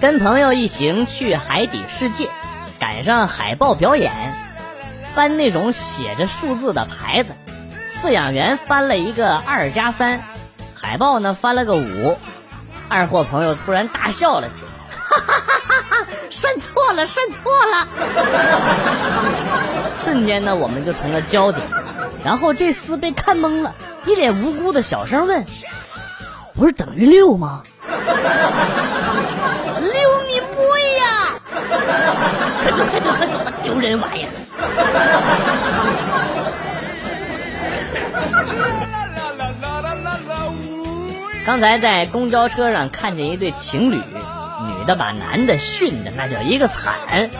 跟朋友一行去海底世界，赶上海豹表演，翻那种写着数字的牌子，饲养员翻了一个二加三，海豹呢翻了个五，二货朋友突然大笑了起来，哈哈哈哈哈！算错了，算错了，瞬间呢我们就成了焦点，然后这厮被看懵了，一脸无辜的小声问：“不是等于六吗？”快走快走快走吧，丢人玩意儿！刚才在公交车上看见一对情侣，女的把男的训的那叫一个惨，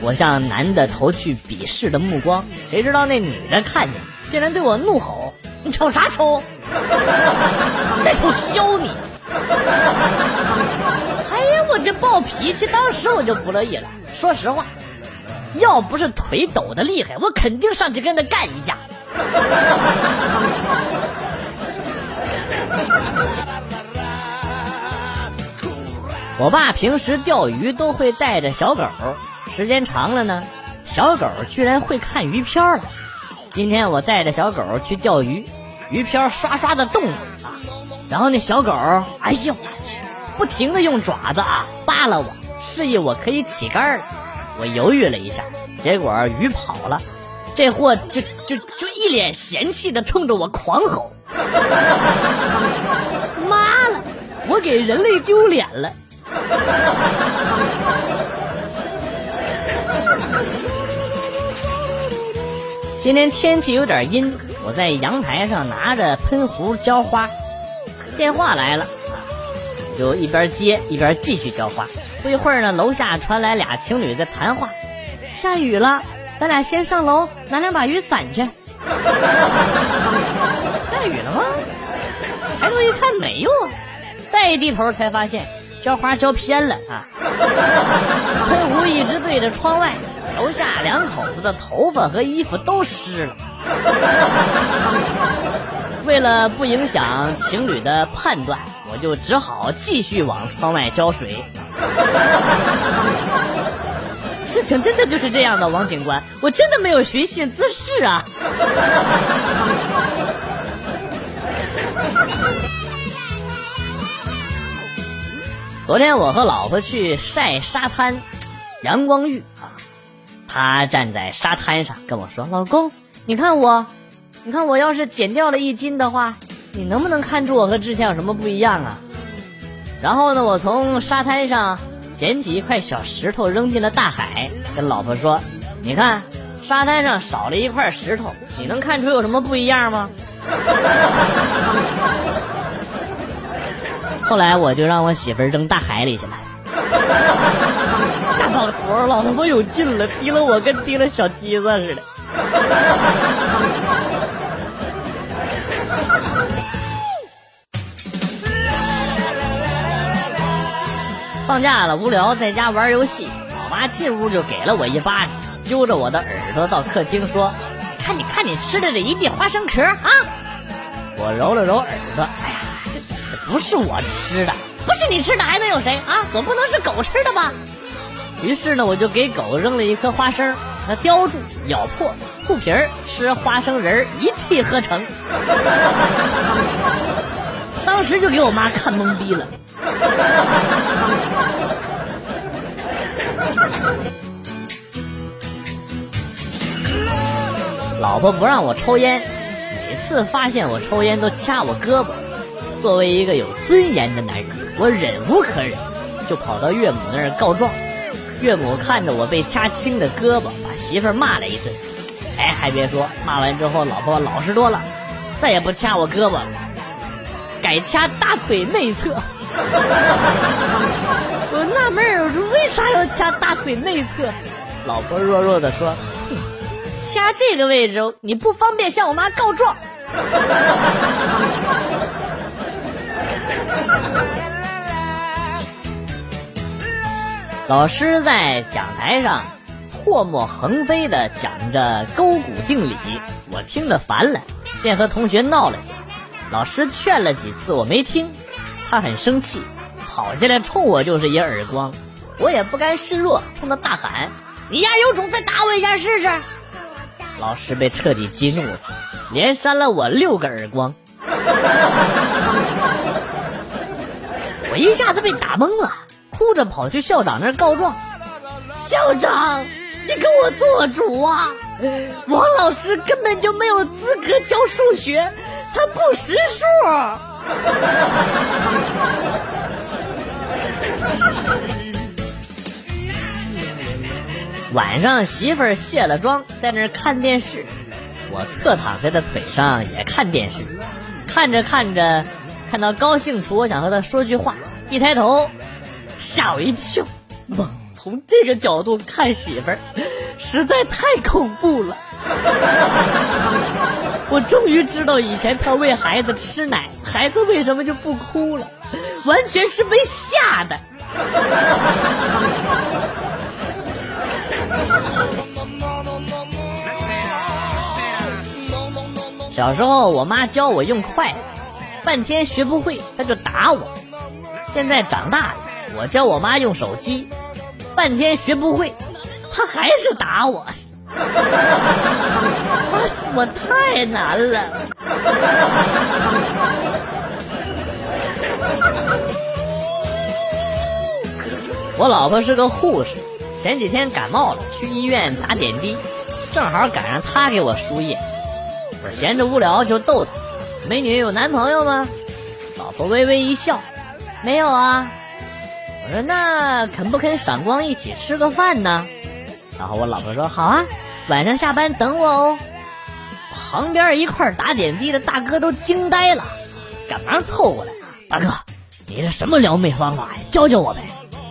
我向男的投去鄙视的目光，谁知道那女的看见，竟然对我怒吼：“你瞅啥瞅？再瞅削你！”这暴脾气，当时我就不乐意了。说实话，要不是腿抖的厉害，我肯定上去跟他干一架。我爸平时钓鱼都会带着小狗，时间长了呢，小狗居然会看鱼漂了。今天我带着小狗去钓鱼，鱼漂刷刷的动啊，然后那小狗，哎呦我去，不停的用爪子啊扒拉我，示意我可以起竿了。我犹豫了一下，结果鱼跑了，这货就就就一脸嫌弃的冲着我狂吼：“ 妈了，我给人类丢脸了！”今天天气有点阴，我在阳台上拿着喷壶浇花，电话来了，就一边接一边继续浇花。不一会儿呢，楼下传来俩情侣在谈话。下雨了，咱俩先上楼拿两把雨伞去。下雨了吗？抬头一看没有啊，再一低头才发现浇花浇偏了啊！喷壶一直对着窗外，楼下两口子的头发和衣服都湿了。为了不影响情侣的判断，我就只好继续往窗外浇水。事情真的就是这样的，王警官，我真的没有寻衅滋事啊！昨天我和老婆去晒沙滩，阳光浴啊，她站在沙滩上跟我说：“老公，你看我，你看我要是减掉了一斤的话，你能不能看出我和之前有什么不一样啊？”然后呢，我从沙滩上捡起一块小石头扔进了大海，跟老婆说：“你看，沙滩上少了一块石头，你能看出有什么不一样吗？” 后来我就让我媳妇扔大海里去了。大老头老他妈有劲了，提了我跟提了小鸡子似的。放假了，无聊，在家玩游戏。老妈进屋就给了我一巴掌，揪着我的耳朵到客厅说：“看，你看你吃的这一地花生壳啊！”我揉了揉耳朵，哎呀，这这不是我吃的，不是你吃的还能有谁啊？总不能是狗吃的吧？于是呢，我就给狗扔了一颗花生，它叼住，咬破，吐皮儿，吃花生仁，一气呵成。当时就给我妈看懵逼了。老婆不让我抽烟，每次发现我抽烟都掐我胳膊。作为一个有尊严的男人，我忍无可忍，就跑到岳母那儿告状。岳母看着我被掐青的胳膊，把媳妇骂了一顿。哎，还别说，骂完之后，老婆老实多了，再也不掐我胳膊了，改掐大腿内侧。我纳闷儿，我说为啥要掐大腿内侧？老婆弱弱的说：“掐这个位置，你不方便向我妈告状。”老师在讲台上唾沫横飞的讲着勾股定理，我听得烦了，便和同学闹了起来。老师劝了几次，我没听，他很生气。跑下来冲我就是一耳光，我也不甘示弱，冲他大喊：“你丫有种再打我一下试试！”老师被彻底激怒了，连扇了我六个耳光。我一下子被打懵了，哭着跑去校长那儿告状：“校长，你给我做主啊！王老师根本就没有资格教数学，他不识数。” 晚上，媳妇儿卸了妆，在那儿看电视，我侧躺在她腿上也看电视，看着看着，看到高兴处，我想和她说句话，一抬头，吓我一跳，哇！从这个角度看媳妇儿，实在太恐怖了。我终于知道以前他喂孩子吃奶，孩子为什么就不哭了，完全是被吓的。小时候，我妈教我用筷子，半天学不会，她就打我。现在长大了，我教我妈用手机，半天学不会，她还是打我我。我太难了。我老婆是个护士，前几天感冒了，去医院打点滴，正好赶上她给我输液。我闲着无聊就逗她：“美女有男朋友吗？”老婆微微一笑：“没有啊。”我说：“那肯不肯赏光一起吃个饭呢？”然后我老婆说：“好啊，晚上下班等我哦。”旁边一块打点滴的大哥都惊呆了，赶忙凑过来：“大哥，你这什么撩妹方法呀？教教我呗！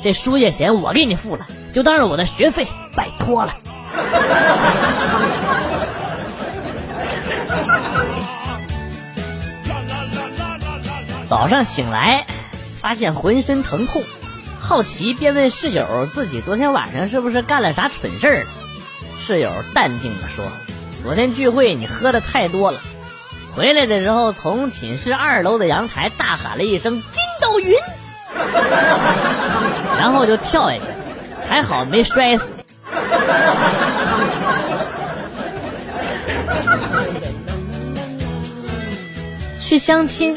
这输液钱我给你付了，就当是我的学费，拜托了。”早上醒来，发现浑身疼痛，好奇便问室友自己昨天晚上是不是干了啥蠢事儿。室友淡定的说。昨天聚会你喝的太多了，回来的时候从寝室二楼的阳台大喊了一声“筋斗云”，然后就跳下去，还好没摔死。去相亲，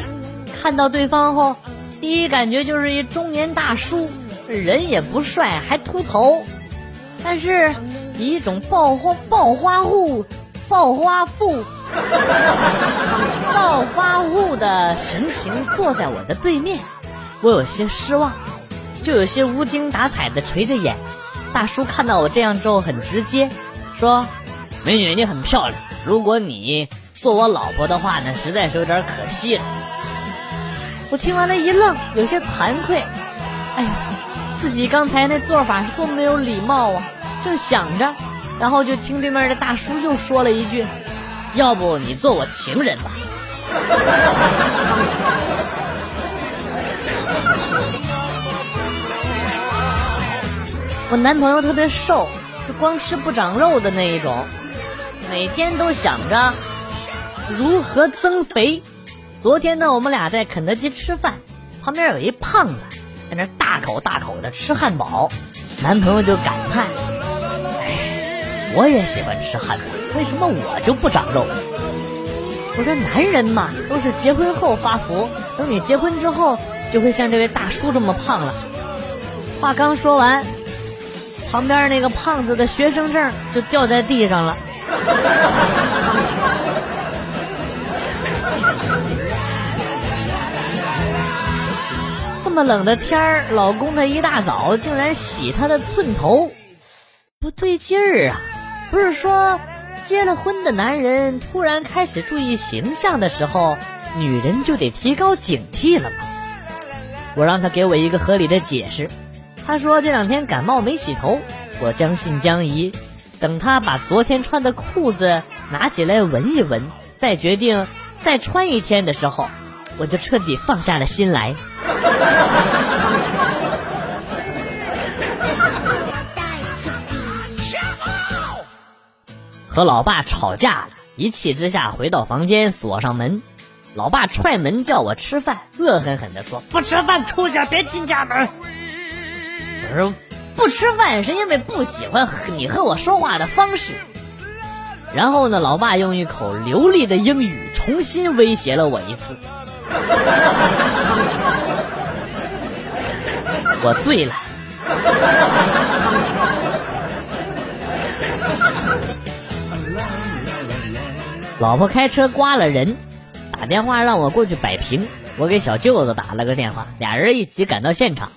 看到对方后，第一感觉就是一中年大叔，人也不帅，还秃头，但是一种暴花暴花户。暴花户，暴花户的神情坐在我的对面，我有些失望，就有些无精打采的垂着眼。大叔看到我这样之后很直接，说：“美女你很漂亮，如果你做我老婆的话呢，实在是有点可惜了。”我听完了一愣，有些惭愧，哎呀，自己刚才那做法是多没有礼貌啊！正想着。然后就听对面的大叔又说了一句：“要不你做我情人吧。”我男朋友特别瘦，就光吃不长肉的那一种，每天都想着如何增肥。昨天呢，我们俩在肯德基吃饭，旁边有一胖子在那大口大口的吃汉堡，男朋友就感叹。我也喜欢吃汉堡，为什么我就不长肉？我说男人嘛，都是结婚后发福，等你结婚之后，就会像这位大叔这么胖了。话刚说完，旁边那个胖子的学生证就掉在地上了。这么冷的天儿，老公他一大早竟然洗他的寸头，不对劲儿啊！不是说，结了婚的男人突然开始注意形象的时候，女人就得提高警惕了吗？我让他给我一个合理的解释。他说这两天感冒没洗头。我将信将疑，等他把昨天穿的裤子拿起来闻一闻，再决定再穿一天的时候，我就彻底放下了心来。和老爸吵架了，一气之下回到房间，锁上门，老爸踹门叫我吃饭，恶狠狠地说：“不吃饭出去，别进家门。”我说：“不吃饭是因为不喜欢你和我说话的方式。”然后呢，老爸用一口流利的英语重新威胁了我一次。我醉了。老婆开车刮了人，打电话让我过去摆平。我给小舅子打了个电话，俩人一起赶到现场。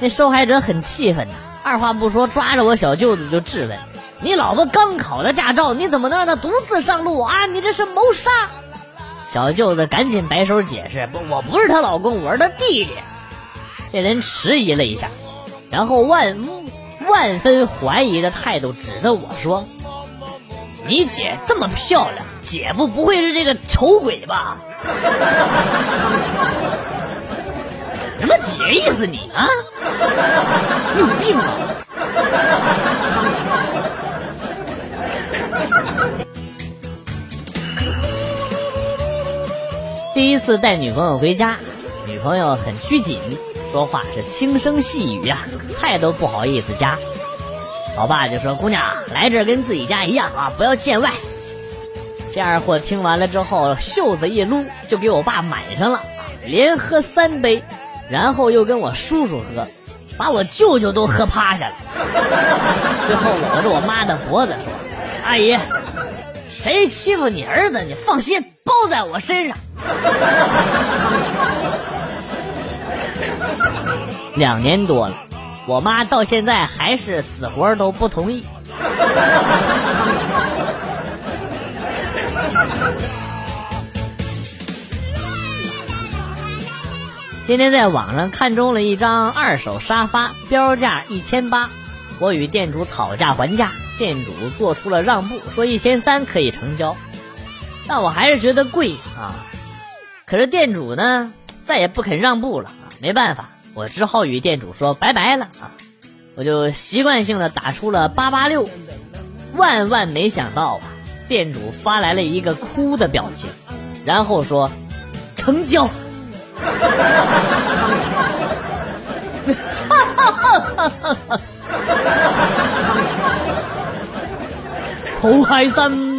那受害者很气愤呐，二话不说抓着我小舅子就质问：“你老婆刚考的驾照，你怎么能让她独自上路啊？你这是谋杀！”小舅子赶紧摆手解释：“不，我不是她老公，我是她弟弟。”这人迟疑了一下，然后万万分怀疑的态度指着我说：“你姐这么漂亮。”姐夫不会是这个丑鬼吧？什么姐意思你啊？你有病啊！第一次带女朋友回家，女朋友很拘谨，说话是轻声细语呀，菜都不好意思夹。我爸就说：“姑娘来这跟自己家一样啊，不要见外。”这二货听完了之后，袖子一撸，就给我爸满上了，连喝三杯，然后又跟我叔叔喝，把我舅舅都喝趴下了。最后搂着我妈的脖子说：“阿姨，谁欺负你儿子，你放心，包在我身上。”两年多了，我妈到现在还是死活都不同意。今天在网上看中了一张二手沙发，标价一千八，我与店主讨价还价，店主做出了让步，说一千三可以成交，但我还是觉得贵啊。可是店主呢，再也不肯让步了，没办法，我只好与店主说拜拜了啊，我就习惯性的打出了八八六，万万没想到啊，店主发来了一个哭的表情，然后说成交。好开心！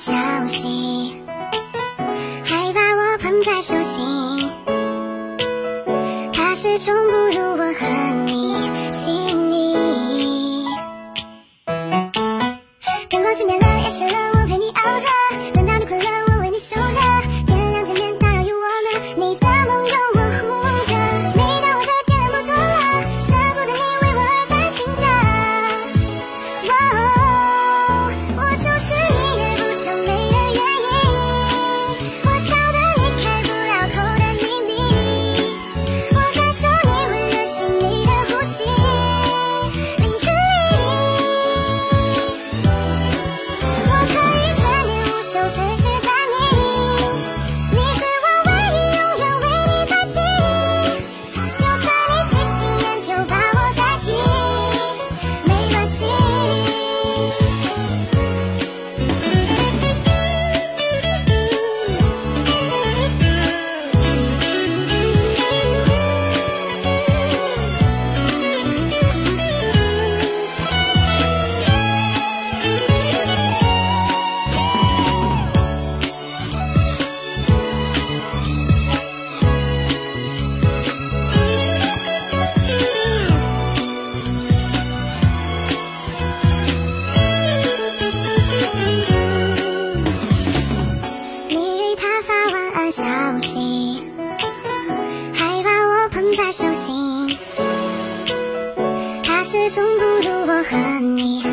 消息还把我捧在手心。他始终不如我和消息还把我捧在手心他始终不如我和你